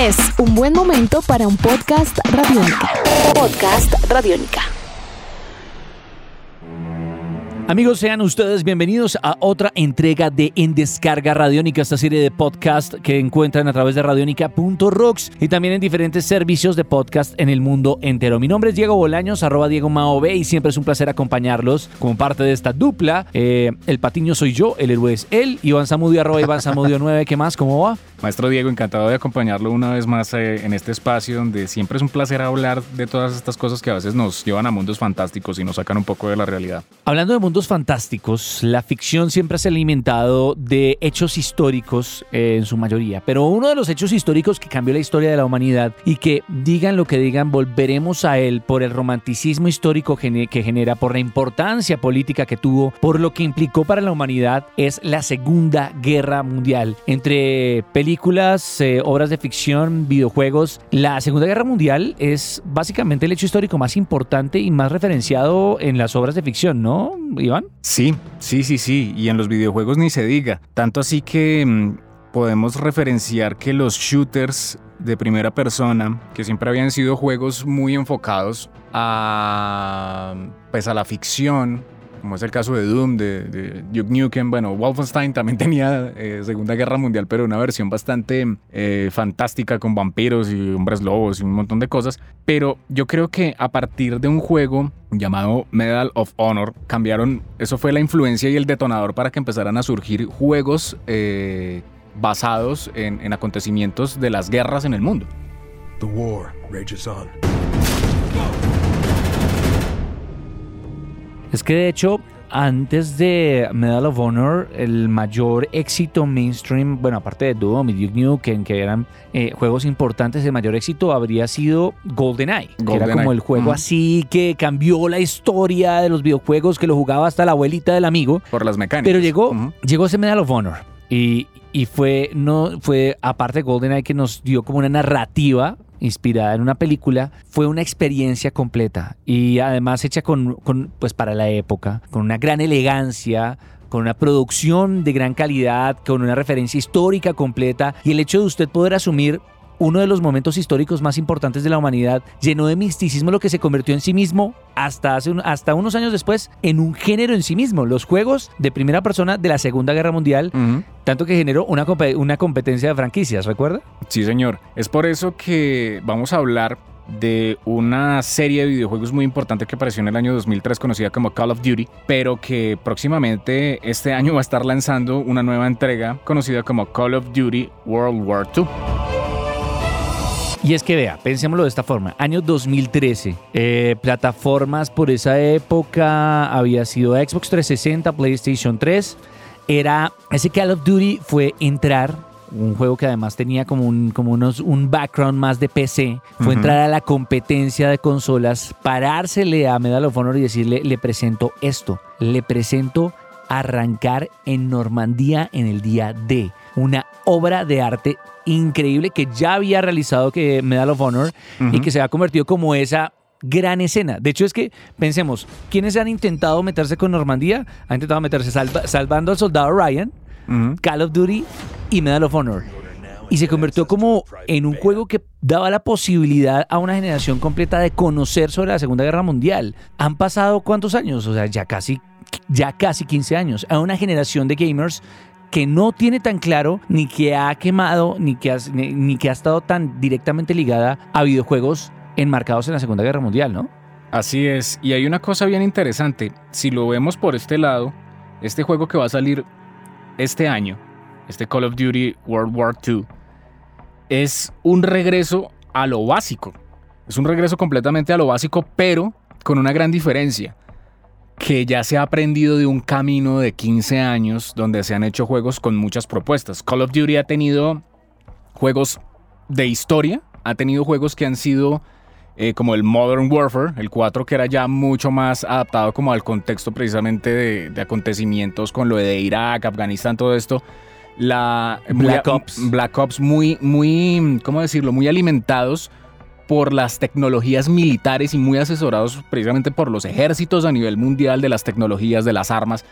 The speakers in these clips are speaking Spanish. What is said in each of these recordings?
Es un buen momento para un podcast radiónica. Podcast radiónica. Amigos, sean ustedes bienvenidos a otra entrega de En Descarga Radiónica, esta serie de podcast que encuentran a través de radionica.rocks y también en diferentes servicios de podcast en el mundo entero. Mi nombre es Diego Bolaños, arroba Diego Mao B, y siempre es un placer acompañarlos como parte de esta dupla. Eh, el patiño soy yo, el héroe es él, Iván Samudio, arroba Iván Samudio 9, ¿qué más? ¿Cómo va? Maestro Diego, encantado de acompañarlo una vez más eh, en este espacio donde siempre es un placer hablar de todas estas cosas que a veces nos llevan a mundos fantásticos y nos sacan un poco de la realidad. Hablando de mundos fantásticos, la ficción siempre se ha alimentado de hechos históricos eh, en su mayoría, pero uno de los hechos históricos que cambió la historia de la humanidad y que digan lo que digan, volveremos a él por el romanticismo histórico que genera, por la importancia política que tuvo, por lo que implicó para la humanidad, es la Segunda Guerra Mundial. Entre películas películas, eh, obras de ficción, videojuegos. La Segunda Guerra Mundial es básicamente el hecho histórico más importante y más referenciado en las obras de ficción, ¿no, Iván? Sí, sí, sí, sí. Y en los videojuegos ni se diga. Tanto así que mm, podemos referenciar que los shooters de primera persona, que siempre habían sido juegos muy enfocados a, pues a la ficción, como es el caso de Doom, de, Duke Nukem. Bueno, Wolfenstein también tenía eh, Segunda Guerra Mundial, pero una versión bastante eh, fantástica con vampiros y hombres lobos y un montón de cosas. Pero yo creo que a partir de un juego llamado Medal of Honor, cambiaron, eso fue la influencia y el detonador para que empezaran a surgir juegos eh, basados en, en acontecimientos de las guerras en el mundo. The war rages on. Es que de hecho, antes de Medal of Honor, el mayor éxito mainstream, bueno, aparte de Doom y Duke Nukem, que eran eh, juegos importantes, el mayor éxito habría sido GoldenEye, que era como el juego así que cambió la historia de los videojuegos, que lo jugaba hasta la abuelita del amigo. Por las mecánicas. Pero llegó, llegó ese Medal of Honor y, y fue, no, fue aparte de GoldenEye que nos dio como una narrativa inspirada en una película, fue una experiencia completa y además hecha con, pues para la época, con una gran elegancia, con una producción de gran calidad, con una referencia histórica completa y el hecho de usted poder asumir uno de los momentos históricos más importantes de la humanidad, llenó de misticismo lo que se convirtió en sí mismo hasta, hace hasta unos años después en un género en sí mismo, los juegos de primera persona de la Segunda Guerra Mundial, tanto que generó una, una competencia de franquicias, ¿recuerda? Sí, señor. Es por eso que vamos a hablar de una serie de videojuegos muy importante que apareció en el año 2003 conocida como Call of Duty, pero que próximamente este año va a estar lanzando una nueva entrega conocida como Call of Duty World War II. Y es que vea, pensémoslo de esta forma. Año 2013, eh, plataformas por esa época había sido Xbox 360, PlayStation 3. Era, ese Call of Duty fue entrar un juego que además tenía como un, como unos, un background más de PC, fue entrar a la competencia de consolas, parársele a Medal of Honor y decirle, le presento esto, le presento arrancar en Normandía en el día D, una obra de arte increíble que ya había realizado que Medal of Honor y que se ha convertido como esa gran escena. De hecho, es que pensemos, ¿quiénes han intentado meterse con Normandía? Han intentado meterse salvando al soldado Ryan, Call of Duty y Medal of Honor. Y se convirtió como en un juego que daba la posibilidad a una generación completa de conocer sobre la Segunda Guerra Mundial. Han pasado cuántos años? O sea, ya casi, ya casi 15 años. A una generación de gamers que no tiene tan claro ni que ha quemado ni que ha, ni, que ha estado tan directamente ligada a videojuegos enmarcados en la Segunda Guerra Mundial, ¿no? Así es, y hay una cosa bien interesante, si lo vemos por este lado, este juego que va a salir este año, este Call of Duty World War II, es un regreso a lo básico, es un regreso completamente a lo básico, pero con una gran diferencia que ya se ha aprendido de un camino de 15 años donde se han hecho juegos con muchas propuestas. Call of Duty ha tenido juegos de historia, ha tenido juegos que han sido eh, como el Modern Warfare, el 4 que era ya mucho más adaptado como al contexto precisamente de, acontecimientos con lo de Irak, Afganistán, todo esto. La Black Ops. Black Ops muy, muy, ¿cómo decirlo? Muy alimentados por las tecnologías militares y muy asesorados precisamente por los ejércitos a nivel mundial de las tecnologías, de las armas.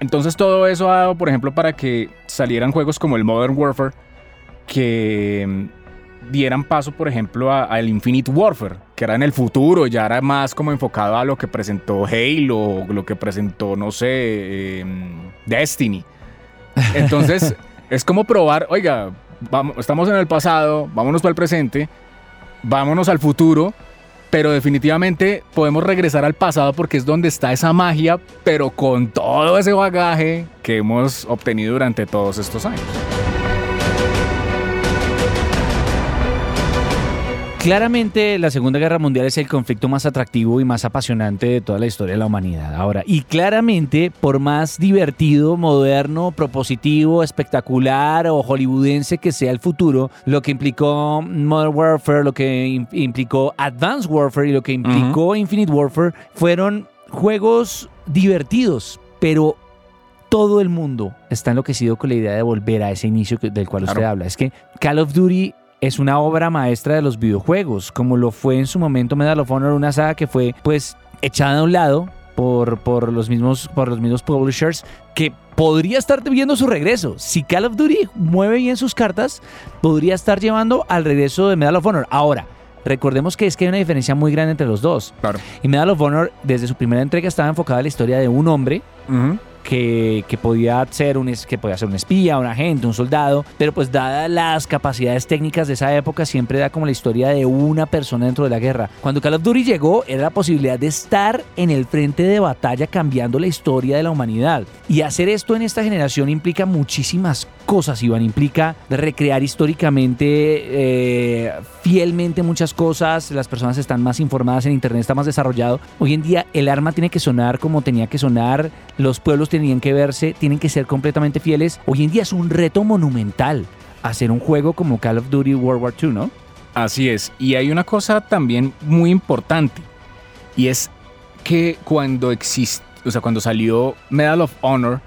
Entonces todo eso ha dado, por ejemplo, para que salieran juegos como el Modern Warfare, que dieran paso, por ejemplo, al Infinite Warfare, que era en el futuro, ya era más como enfocado a lo que presentó Halo, lo que presentó, no sé, em, Destiny. Entonces, es como probar, oiga, vamos, estamos en el pasado, vámonos para el presente, vámonos al futuro, pero definitivamente podemos regresar al pasado porque es donde está esa magia, pero con todo ese bagaje que hemos obtenido durante todos estos años. Claramente la Segunda Guerra Mundial es el conflicto más atractivo y más apasionante de toda la historia de la humanidad. Ahora, y claramente, por más divertido, moderno, propositivo, espectacular o hollywoodense que sea el futuro, lo que implicó Modern Warfare, lo que implicó Advanced Warfare y lo que implicó Infinite Warfare fueron juegos divertidos, pero todo el mundo está enloquecido con la idea de volver a ese inicio del cual usted habla. Es que Call of Duty es una obra maestra de los videojuegos, como lo fue en su momento Medal of Honor, una saga que fue pues echada a un lado por, por, los, mismos, por los mismos publishers que podría estar viendo su regreso. Si Call of Duty mueve bien sus cartas, podría estar llevando al regreso de Medal of Honor. Ahora, recordemos que es que hay una diferencia muy grande entre los dos. Claro. Y Medal of Honor, desde su primera entrega, estaba enfocada en la historia de un hombre que, podía ser un, que podía ser un espía, un agente, un soldado, pero pues dadas las capacidades técnicas de esa época siempre da como la historia de una persona dentro de la guerra. Cuando Call of Duty llegó era la posibilidad de estar en el frente de batalla cambiando la historia de la humanidad. Y hacer esto en esta generación implica muchísimas cosas, Iván. Implica recrear históricamente, eh, fielmente muchas cosas. Las personas están más informadas en Internet, está más desarrollado. Hoy en día el arma tiene que sonar como tenía que sonar, los pueblos tenían que verse, tienen que ser completamente fieles. Hoy en día es un reto monumental hacer un juego como Call of Duty World War II, ¿no? Así es. Y hay una cosa también muy importante. Y es que cuando existe, o sea, cuando salió Medal of Honor,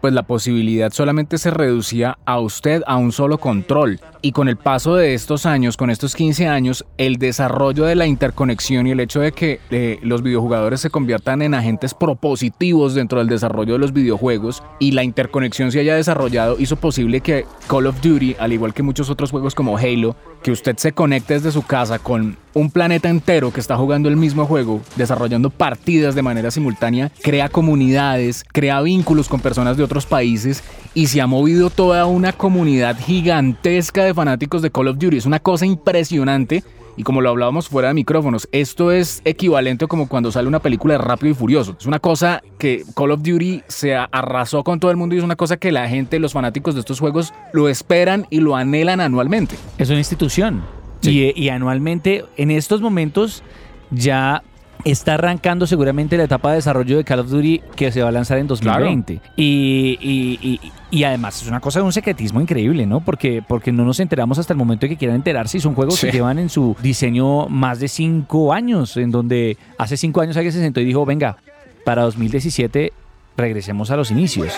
pues la posibilidad solamente se reducía a usted a un solo control. Y con el paso de estos años, con estos 15 años, el desarrollo de la interconexión y el hecho de que eh, los videojugadores se conviertan en agentes propositivos dentro del desarrollo de los videojuegos y la interconexión se haya desarrollado hizo posible que Call of Duty, al igual que muchos otros juegos como Halo, que usted se conecte desde su casa con un planeta entero que está jugando el mismo juego, desarrollando partidas de manera simultánea, crea comunidades, crea vínculos con personas de otros países y se ha movido toda una comunidad gigantesca de fanáticos de Call of Duty. Es una cosa impresionante. Y como lo hablábamos fuera de micrófonos, esto es equivalente como cuando sale una película de Rápido y Furioso. Es una cosa que Call of Duty se arrasó con todo el mundo y es una cosa que la gente, los fanáticos de estos juegos, lo esperan y lo anhelan anualmente. Es una institución. Y, y anualmente, en estos momentos, ya está arrancando seguramente la etapa de desarrollo de Call of Duty que se va a lanzar en 2020. Y, y, además es una cosa de un secretismo increíble, ¿no? Porque, porque no nos enteramos hasta el momento de que quieran enterarse y son juegos que llevan en su diseño más de cinco años, en donde hace cinco años alguien se sentó y dijo, venga, para 2017 regresemos a los inicios.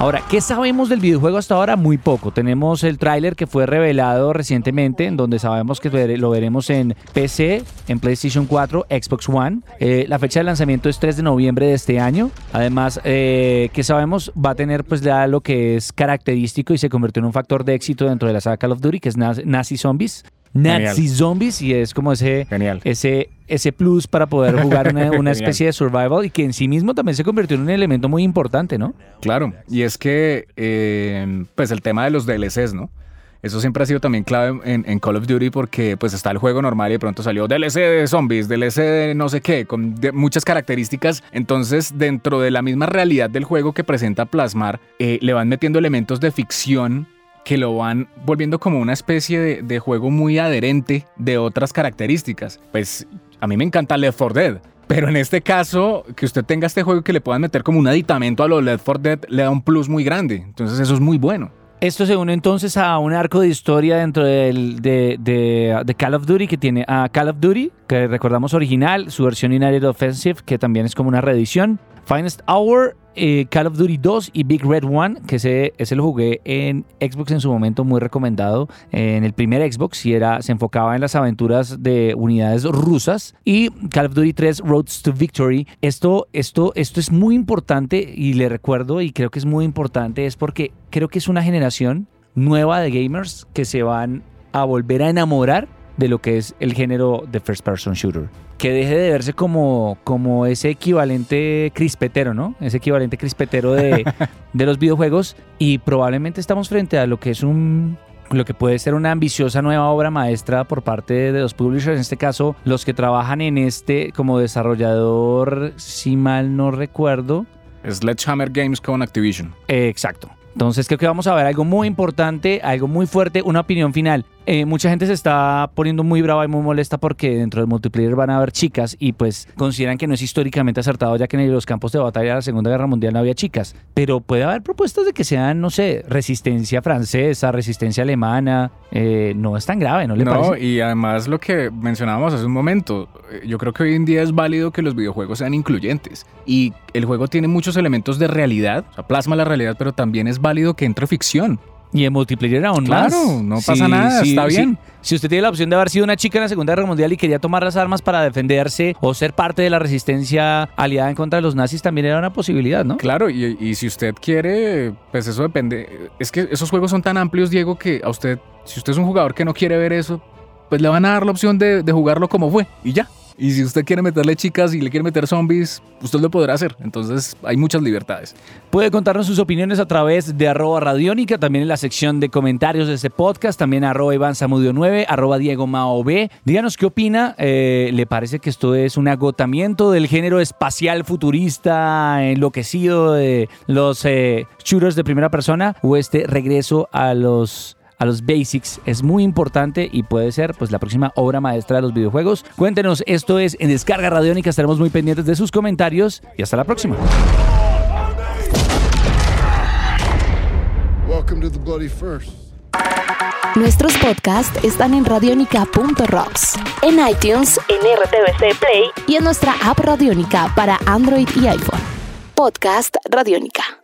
Ahora, ¿qué sabemos del videojuego hasta ahora? Muy poco. Tenemos el tráiler que fue revelado recientemente, en donde sabemos que lo veremos en PC, en PlayStation 4, Xbox One. Eh, la fecha de lanzamiento es 3 de noviembre de este año. Además, eh, ¿qué sabemos? Va a tener pues lo que es característico y se convirtió en un factor de éxito dentro de la saga Call of Duty, que es Nazi Zombies. Nazi Zombies y es como ese, ese, ese plus para poder jugar una, especie de survival y que en sí mismo también se convirtió en un elemento muy importante, ¿no? Claro, y es que eh, pues el tema de los DLCs, ¿no? Eso siempre ha sido también clave en, Call of Duty porque pues está el juego normal y de pronto salió DLC de zombies, DLC de no sé qué, con muchas características. Entonces dentro de la misma realidad del juego que presenta Plasmar, eh, le van metiendo elementos de ficción que lo van volviendo como una especie de, juego muy adherente de otras características. Pues a mí me encanta Left 4 Dead, pero en este caso, que usted tenga este juego que le puedan meter como un aditamento a los Left 4 Dead le da un plus muy grande. Entonces eso es muy bueno. Esto se une entonces a un arco de historia dentro del, de, de, Call of Duty que tiene a Call of Duty, que recordamos original, su versión United Offensive, que también es como una reedición. Finest Hour, eh, Call of Duty 2 y Big Red One, que ese, ese lo jugué en Xbox en su momento, muy recomendado. En el primer Xbox y era, se enfocaba en las aventuras de unidades rusas. Y Call of Duty 3, Roads to Victory. Esto, esto, esto es muy importante y le recuerdo y creo que es muy importante, es porque creo que es una generación nueva de gamers que se van a volver a enamorar de lo que es el género de first person shooter. Que deje de verse como, como ese equivalente crispetero, ¿no? Ese equivalente crispetero de, de los videojuegos. Y probablemente estamos frente a lo que es un, lo que puede ser una ambiciosa nueva obra maestra por parte de los publishers, en este caso los que trabajan en este como desarrollador, si mal no recuerdo. Sledgehammer Games con Activision. Eh, exacto. Entonces creo que vamos a ver algo muy importante, algo muy fuerte, una opinión final. Eh, mucha gente se está poniendo muy brava y muy molesta porque dentro del multiplayer van a haber chicas y pues consideran que no es históricamente acertado ya que en los campos de batalla de la Segunda Guerra Mundial no había chicas. Pero puede haber propuestas de que sean, no sé, resistencia francesa, resistencia alemana. Eh, no es tan grave, ¿no le no, parece? y además lo que mencionábamos hace un momento, eh, yo creo que hoy en día es válido que los videojuegos sean incluyentes. Y el juego tiene muchos elementos de realidad, o sea, plasma la realidad, pero también es válido que entre ficción. Y en multiplayer aún Claro, más. no pasa nada, está bien. Si usted tiene la opción de haber sido una chica en la Segunda Guerra Mundial y quería tomar las armas para defenderse o ser parte de la resistencia aliada en contra de los nazis, también era una posibilidad, ¿no? Claro, y, y si usted quiere, pues eso depende. Es que esos juegos son tan amplios, Diego, que a usted, si usted es un jugador que no quiere ver eso, pues le van a dar la opción de, de jugarlo como fue y ya. Y si usted quiere meterle chicas y le quiere meter zombies, usted lo podrá hacer. Entonces hay muchas libertades. Puede contarnos sus opiniones a través de arroba radiónica, también en la sección de comentarios de este podcast, también arroba Iván Samudio 9, arroba Diego Mao B. Díganos qué opina, eh, ¿le parece que esto es un agotamiento del género espacial futurista enloquecido de los eh, shooters de primera persona o este regreso a los a los basics es muy importante y puede ser pues la próxima obra maestra de los videojuegos. Cuéntenos, esto es en Descarga Radiónica, estaremos muy pendientes de sus comentarios y hasta la próxima. Welcome to the bloody first. Nuestros podcasts están en radionica.rocks, en iTunes, en RTVC Play y en nuestra app Radionica para Android y iPhone. Podcast Radionica.